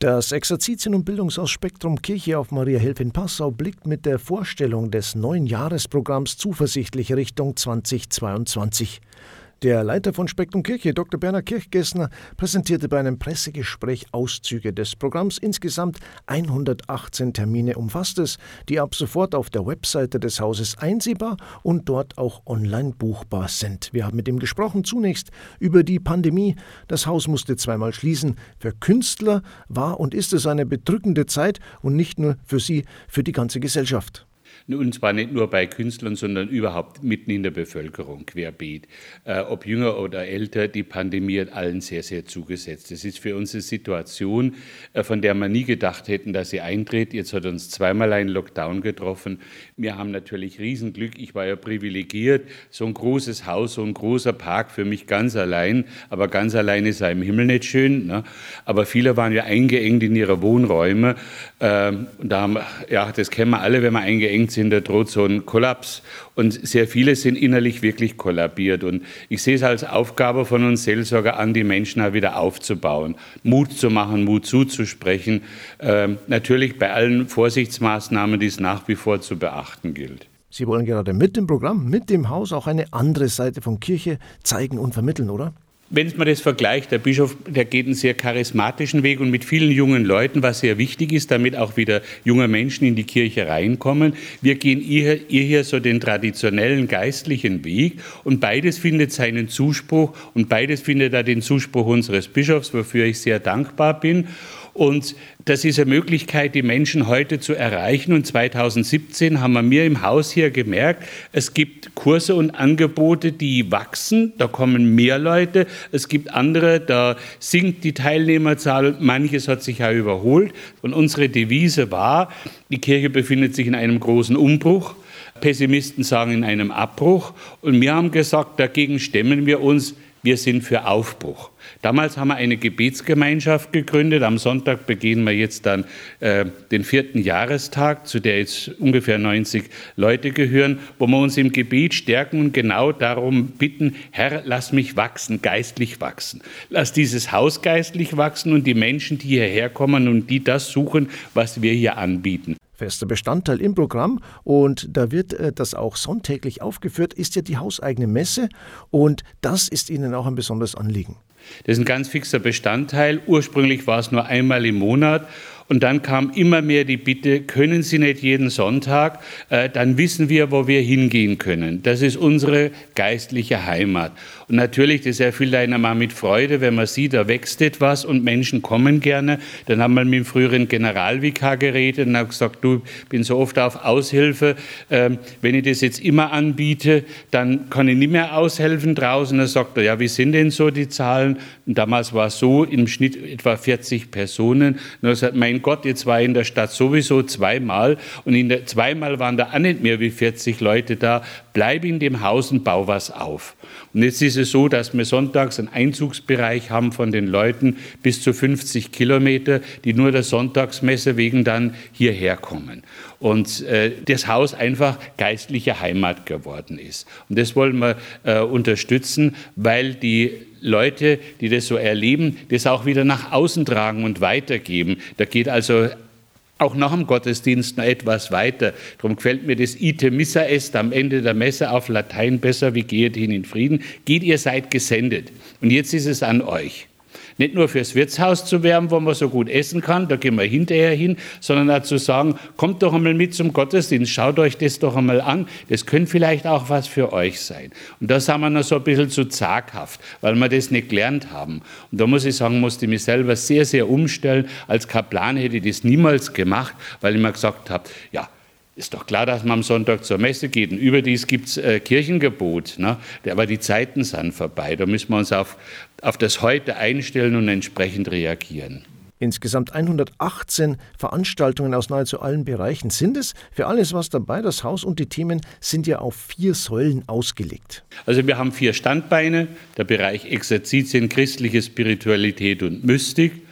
Das Exerzitien- und Bildungshaus Spektrum Kirche auf Maria Hilf in Passau blickt mit der Vorstellung des neuen Jahresprogramms zuversichtlich Richtung 2022. Der Leiter von Spektrum Kirche, Dr. Bernhard Kirchgessner, präsentierte bei einem Pressegespräch Auszüge des Programms. Insgesamt 118 Termine umfasst es, die ab sofort auf der Webseite des Hauses einsehbar und dort auch online buchbar sind. Wir haben mit ihm gesprochen, zunächst über die Pandemie. Das Haus musste zweimal schließen. Für Künstler war und ist es eine bedrückende Zeit und nicht nur für sie, für die ganze Gesellschaft. Und zwar nicht nur bei Künstlern, sondern überhaupt mitten in der Bevölkerung, querbeet. Äh, ob jünger oder älter, die Pandemie hat allen sehr, sehr zugesetzt. Das ist für uns eine Situation, äh, von der wir nie gedacht hätten, dass sie eintritt. Jetzt hat uns zweimal ein Lockdown getroffen. Wir haben natürlich Riesenglück. Ich war ja privilegiert. So ein großes Haus, so ein großer Park für mich ganz allein. Aber ganz allein ist er im Himmel nicht schön. Ne? Aber viele waren ja eingeengt in ihre Wohnräume. Ähm, da haben, ja, das kennen wir alle, wenn wir eingeengt da droht so ein Kollaps. Und sehr viele sind innerlich wirklich kollabiert. Und ich sehe es als Aufgabe von uns Seelsorger an, die Menschen auch wieder aufzubauen, Mut zu machen, Mut zuzusprechen. Ähm, natürlich bei allen Vorsichtsmaßnahmen, die es nach wie vor zu beachten gilt. Sie wollen gerade mit dem Programm, mit dem Haus auch eine andere Seite von Kirche zeigen und vermitteln, oder? Wenn man das vergleicht, der Bischof, der geht einen sehr charismatischen Weg und mit vielen jungen Leuten, was sehr wichtig ist, damit auch wieder junge Menschen in die Kirche reinkommen. Wir gehen ihr, ihr hier so den traditionellen geistlichen Weg und beides findet seinen Zuspruch und beides findet da den Zuspruch unseres Bischofs, wofür ich sehr dankbar bin. Und das ist eine Möglichkeit, die Menschen heute zu erreichen. Und 2017 haben wir mir im Haus hier gemerkt, es gibt Kurse und Angebote, die wachsen. Da kommen mehr Leute. Es gibt andere, da sinkt die Teilnehmerzahl. Manches hat sich ja überholt. Und unsere Devise war, die Kirche befindet sich in einem großen Umbruch. Pessimisten sagen in einem Abbruch. Und wir haben gesagt, dagegen stemmen wir uns wir sind für Aufbruch. Damals haben wir eine Gebetsgemeinschaft gegründet. Am Sonntag begehen wir jetzt dann äh, den vierten Jahrestag, zu der jetzt ungefähr 90 Leute gehören, wo wir uns im Gebet stärken und genau darum bitten, Herr, lass mich wachsen, geistlich wachsen. Lass dieses Haus geistlich wachsen und die Menschen, die hierher kommen und die das suchen, was wir hier anbieten fester Bestandteil im Programm und da wird äh, das auch sonntäglich aufgeführt, ist ja die hauseigene Messe und das ist Ihnen auch ein besonderes Anliegen. Das ist ein ganz fixer Bestandteil. Ursprünglich war es nur einmal im Monat und dann kam immer mehr die Bitte, können Sie nicht jeden Sonntag, äh, dann wissen wir, wo wir hingehen können. Das ist unsere geistliche Heimat. Und natürlich, das erfüllt einen mal mit Freude, wenn man sieht, da wächst etwas und Menschen kommen gerne. Dann haben wir mit dem früheren Generalvikar geredet und haben gesagt, du, bin so oft auf Aushilfe, ähm, wenn ich das jetzt immer anbiete, dann kann ich nicht mehr aushelfen draußen. Dann sagt er, ja, wie sind denn so die Zahlen? Und damals war es so, im Schnitt etwa 40 Personen. Und er sagt, mein Gott, jetzt war in der Stadt sowieso zweimal und in der, zweimal waren da auch nicht mehr wie 40 Leute da. Bleib in dem Haus und bau was auf. Und jetzt ist es so, dass wir sonntags einen Einzugsbereich haben von den Leuten bis zu 50 Kilometer, die nur der Sonntagsmesse wegen dann hierher kommen. Und äh, das Haus einfach geistliche Heimat geworden ist. Und das wollen wir äh, unterstützen, weil die Leute, die das so erleben, das auch wieder nach außen tragen und weitergeben. Da geht also auch nach dem Gottesdienst noch etwas weiter. Darum gefällt mir das Ite Missa est am Ende der Messe auf Latein besser, wie geht hin in Frieden. Geht, ihr seid gesendet. Und jetzt ist es an euch. Nicht nur fürs Wirtshaus zu werben, wo man so gut essen kann, da gehen wir hinterher hin, sondern auch zu sagen, kommt doch einmal mit zum Gottesdienst, schaut euch das doch einmal an, das könnte vielleicht auch was für euch sein. Und da sind wir noch so ein bisschen zu zaghaft, weil wir das nicht gelernt haben. Und da muss ich sagen, musste ich mich selber sehr, sehr umstellen. Als Kaplan hätte ich das niemals gemacht, weil ich mir gesagt habe, ja, ist doch klar, dass man am Sonntag zur Messe geht. Und überdies gibt es äh, Kirchengebot. Ne? Aber die Zeiten sind vorbei. Da müssen wir uns auf, auf das Heute einstellen und entsprechend reagieren. Insgesamt 118 Veranstaltungen aus nahezu allen Bereichen sind es. Für alles was dabei. Das Haus und die Themen sind ja auf vier Säulen ausgelegt. Also wir haben vier Standbeine. Der Bereich Exerzitien, christliche Spiritualität und Mystik.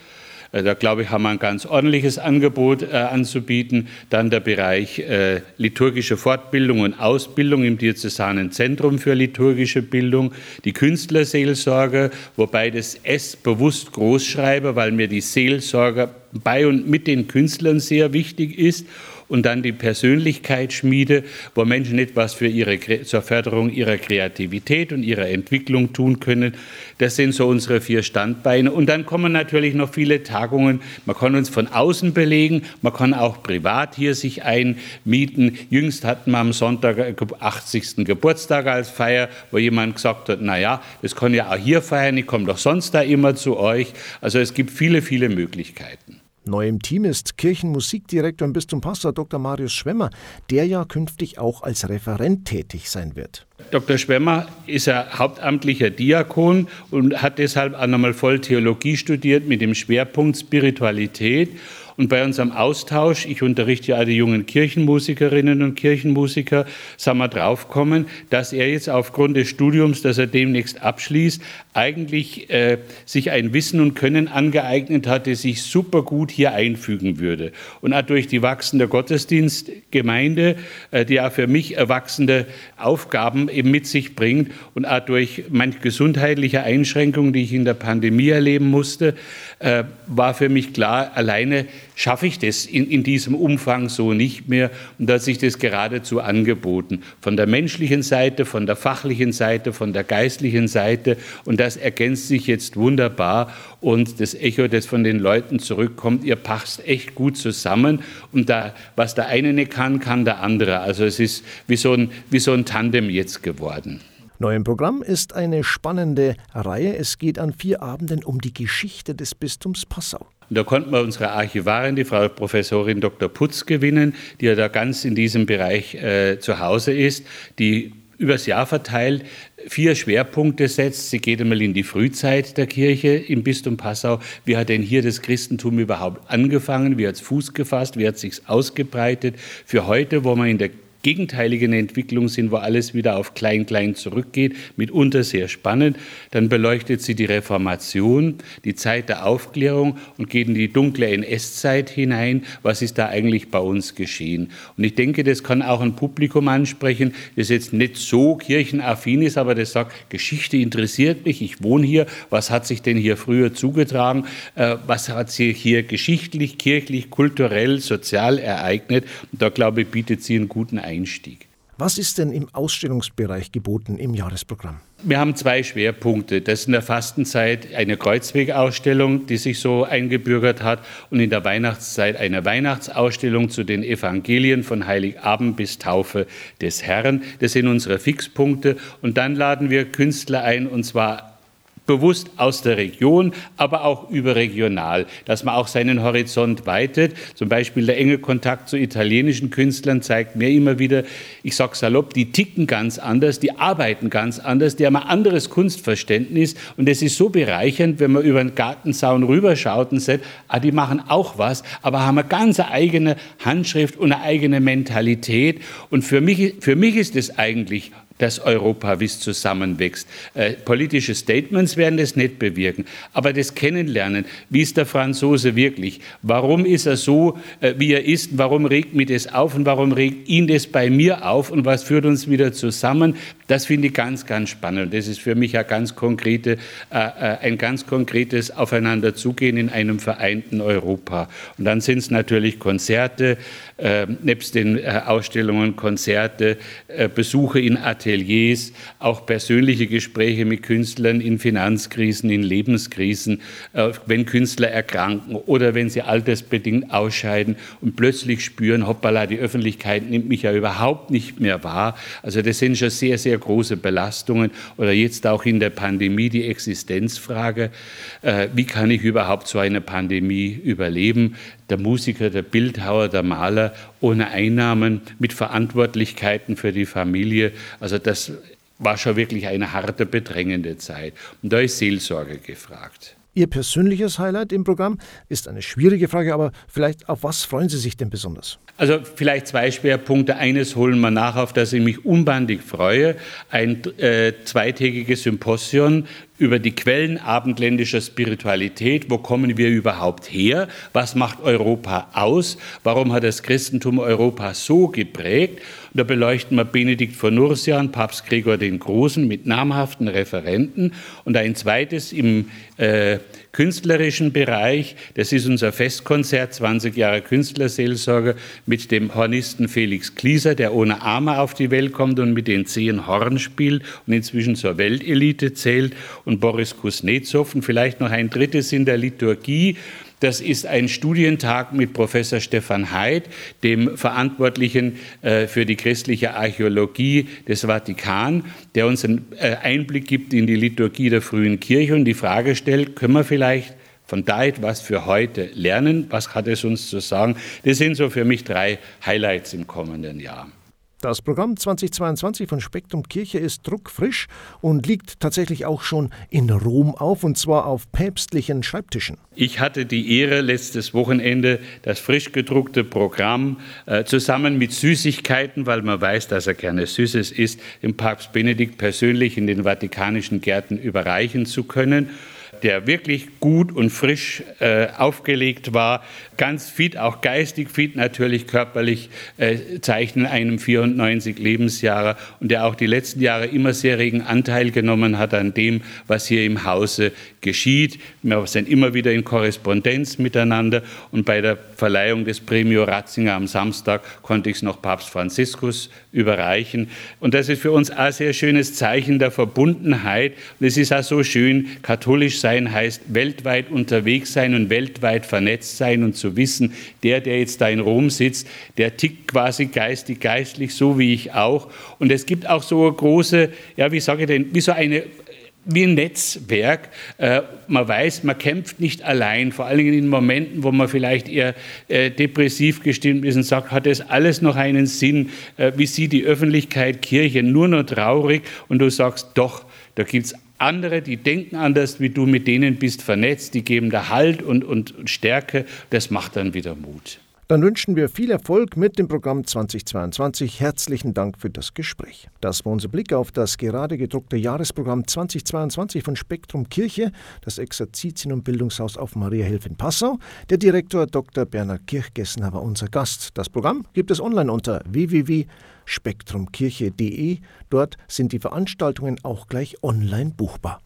Äh, da glaube ich, haben wir ein ganz ordentliches Angebot äh, anzubieten. Dann der Bereich äh, liturgische Fortbildung und Ausbildung im Diözesanen Zentrum für liturgische Bildung, die Künstlerseelsorge, wobei das S bewusst groß schreibe, weil mir die Seelsorger bei und mit den Künstlern sehr wichtig ist und dann die Persönlichkeitsschmiede, wo Menschen etwas für ihre, zur Förderung ihrer Kreativität und ihrer Entwicklung tun können. Das sind so unsere vier Standbeine. Und dann kommen natürlich noch viele Tagungen. Man kann uns von außen belegen, man kann auch privat hier sich einmieten. Jüngst hatten wir am Sonntag 80. Geburtstag als Feier, wo jemand gesagt hat, na ja, das kann ja auch hier feiern, ich komme doch sonst da immer zu euch. Also es gibt viele, viele Möglichkeiten. Neu im Team ist Kirchenmusikdirektor im Bistum Passau Dr. Marius Schwemmer, der ja künftig auch als Referent tätig sein wird. Dr. Schwemmer ist ja hauptamtlicher Diakon und hat deshalb auch nochmal voll Theologie studiert mit dem Schwerpunkt Spiritualität und bei unserem Austausch, ich unterrichte ja alle jungen Kirchenmusikerinnen und Kirchenmusiker, sind wir draufgekommen, dass er jetzt aufgrund des Studiums, das er demnächst abschließt, eigentlich äh, sich ein Wissen und Können angeeignet hat, das sich super gut hier einfügen würde. Und auch durch die wachsende Gottesdienstgemeinde, äh, die auch für mich erwachsene Aufgaben eben mit sich bringt und auch durch manch gesundheitliche Einschränkungen, die ich in der Pandemie erleben musste, äh, war für mich klar, alleine schaffe ich das in, in diesem Umfang so nicht mehr. Und da hat sich das geradezu angeboten. Von der menschlichen Seite, von der fachlichen Seite, von der geistlichen Seite. Und das ergänzt sich jetzt wunderbar. Und das Echo, das von den Leuten zurückkommt, ihr passt echt gut zusammen. Und da, was der eine nicht kann, kann der andere. Also es ist wie so ein, wie so ein Tandem jetzt geworden. Neu im Programm ist eine spannende Reihe. Es geht an vier Abenden um die Geschichte des Bistums Passau. Und da konnten wir unsere Archivarin, die Frau Professorin Dr. Putz, gewinnen, die ja da ganz in diesem Bereich äh, zu Hause ist, die übers Jahr verteilt vier Schwerpunkte setzt. Sie geht einmal in die Frühzeit der Kirche im Bistum Passau. Wie hat denn hier das Christentum überhaupt angefangen? Wie hat es Fuß gefasst? Wie hat es sich ausgebreitet? Für heute, wo man in der gegenteiligen Entwicklung sind, wo alles wieder auf Klein-Klein zurückgeht, mitunter sehr spannend. Dann beleuchtet sie die Reformation, die Zeit der Aufklärung und geht in die dunkle NS-Zeit hinein. Was ist da eigentlich bei uns geschehen? Und ich denke, das kann auch ein Publikum ansprechen, das jetzt nicht so kirchenaffin ist, aber das sagt, Geschichte interessiert mich, ich wohne hier, was hat sich denn hier früher zugetragen, äh, was hat sich hier geschichtlich, kirchlich, kulturell, sozial ereignet. Und da, glaube ich, bietet sie einen guten Einblick. Einstieg. Was ist denn im Ausstellungsbereich geboten im Jahresprogramm? Wir haben zwei Schwerpunkte. Das ist in der Fastenzeit eine Kreuzwegausstellung, die sich so eingebürgert hat, und in der Weihnachtszeit eine Weihnachtsausstellung zu den Evangelien von Heiligabend bis Taufe des Herrn. Das sind unsere Fixpunkte. Und dann laden wir Künstler ein, und zwar bewusst aus der Region, aber auch überregional, dass man auch seinen Horizont weitet. Zum Beispiel der enge Kontakt zu italienischen Künstlern zeigt mir immer wieder, ich sage salopp, die ticken ganz anders, die arbeiten ganz anders, die haben ein anderes Kunstverständnis und es ist so bereichernd, wenn man über den Gartenzaun rüberschaut und sagt, ah, die machen auch was, aber haben eine ganz eigene Handschrift und eine eigene Mentalität und für mich, für mich ist es eigentlich dass Europa, wie zusammenwächst. Äh, politische Statements werden das nicht bewirken, aber das Kennenlernen, wie ist der Franzose wirklich, warum ist er so, äh, wie er ist, warum regt mich das auf und warum regt ihn das bei mir auf? Und was führt uns wieder zusammen, das finde ich ganz, ganz spannend. Das ist für mich ein ganz, konkrete, äh, äh ein ganz konkretes Aufeinanderzugehen in einem vereinten Europa. Und dann sind es natürlich Konzerte, äh, nebst den äh, Ausstellungen Konzerte, Besuche in Ateliers, auch persönliche Gespräche mit Künstlern in Finanzkrisen, in Lebenskrisen, wenn Künstler erkranken oder wenn sie altersbedingt ausscheiden und plötzlich spüren, hoppala, die Öffentlichkeit nimmt mich ja überhaupt nicht mehr wahr. Also das sind schon sehr, sehr große Belastungen oder jetzt auch in der Pandemie die Existenzfrage, äh, wie kann ich überhaupt so eine Pandemie überleben? Der Musiker, der Bildhauer, der Maler ohne Einnahmen, mit Verantwortlichkeiten für die Familie. Also das war schon wirklich eine harte, bedrängende Zeit. Und da ist Seelsorge gefragt. Ihr persönliches Highlight im Programm ist eine schwierige Frage, aber vielleicht auf was freuen Sie sich denn besonders? Also vielleicht zwei Schwerpunkte. Eines holen wir nach, auf das ich mich unbandig freue. Ein äh, zweitägiges Symposion über die Quellen abendländischer Spiritualität. Wo kommen wir überhaupt her? Was macht Europa aus? Warum hat das Christentum Europa so geprägt? Da beleuchten wir Benedikt von Nursia und Papst Gregor den Großen mit namhaften Referenten. Und ein zweites im äh, künstlerischen Bereich. Das ist unser Festkonzert, 20 Jahre Künstlerseelsorge mit dem Hornisten Felix Klieser, der ohne Arme auf die Welt kommt und mit den zehn Horn spielt und inzwischen zur Weltelite zählt. Und Boris Kuznetsov und vielleicht noch ein drittes in der Liturgie. Das ist ein Studientag mit Professor Stefan Heid, dem Verantwortlichen äh, für die christliche Archäologie des Vatikan, der uns einen äh, Einblick gibt in die Liturgie der frühen Kirche und die Frage stellt, können wir vielleicht von da etwas für heute lernen? Was hat es uns zu sagen? Das sind so für mich drei Highlights im kommenden Jahr. Das Programm 2022 von Spektrum Kirche ist druckfrisch und liegt tatsächlich auch schon in Rom auf, und zwar auf päpstlichen Schreibtischen. Ich hatte die Ehre, letztes Wochenende das frisch gedruckte Programm äh, zusammen mit Süßigkeiten, weil man weiß, dass er gerne Süßes isst, dem Papst Benedikt persönlich in den vatikanischen Gärten überreichen zu können der wirklich gut und frisch äh, aufgelegt war, ganz fit, auch geistig fit, natürlich körperlich äh, zeichnen einem 94 Lebensjahre und der auch die letzten Jahre immer sehr regen Anteil genommen hat an dem, was hier im Hause geschieht. Wir sind immer wieder in Korrespondenz miteinander und bei der Verleihung des Premio Ratzinger am Samstag konnte ich es noch Papst Franziskus überreichen. Und das ist für uns ein sehr schönes Zeichen der Verbundenheit. Und es ist auch so schön, katholisch sein heißt weltweit unterwegs sein und weltweit vernetzt sein und zu wissen, der, der jetzt da in Rom sitzt, der tickt quasi geistig, geistlich, so wie ich auch. Und es gibt auch so große, ja, wie sage ich denn, wie so eine wie ein Netzwerk. Äh, man weiß, man kämpft nicht allein, vor allen Dingen in Momenten, wo man vielleicht eher äh, depressiv gestimmt ist und sagt, hat das alles noch einen Sinn? Äh, wie sieht die Öffentlichkeit Kirche nur noch traurig? Und du sagst, doch, da gibt es andere, die denken anders wie du, mit denen bist vernetzt, die geben da Halt und, und Stärke. Das macht dann wieder Mut. Dann wünschen wir viel Erfolg mit dem Programm 2022. Herzlichen Dank für das Gespräch. Das war unser Blick auf das gerade gedruckte Jahresprogramm 2022 von Spektrum Kirche, das Exerzitien- und Bildungshaus auf Mariahilf in Passau. Der Direktor Dr. Bernhard Kirchgessner war unser Gast. Das Programm gibt es online unter www.spektrumkirche.de. Dort sind die Veranstaltungen auch gleich online buchbar.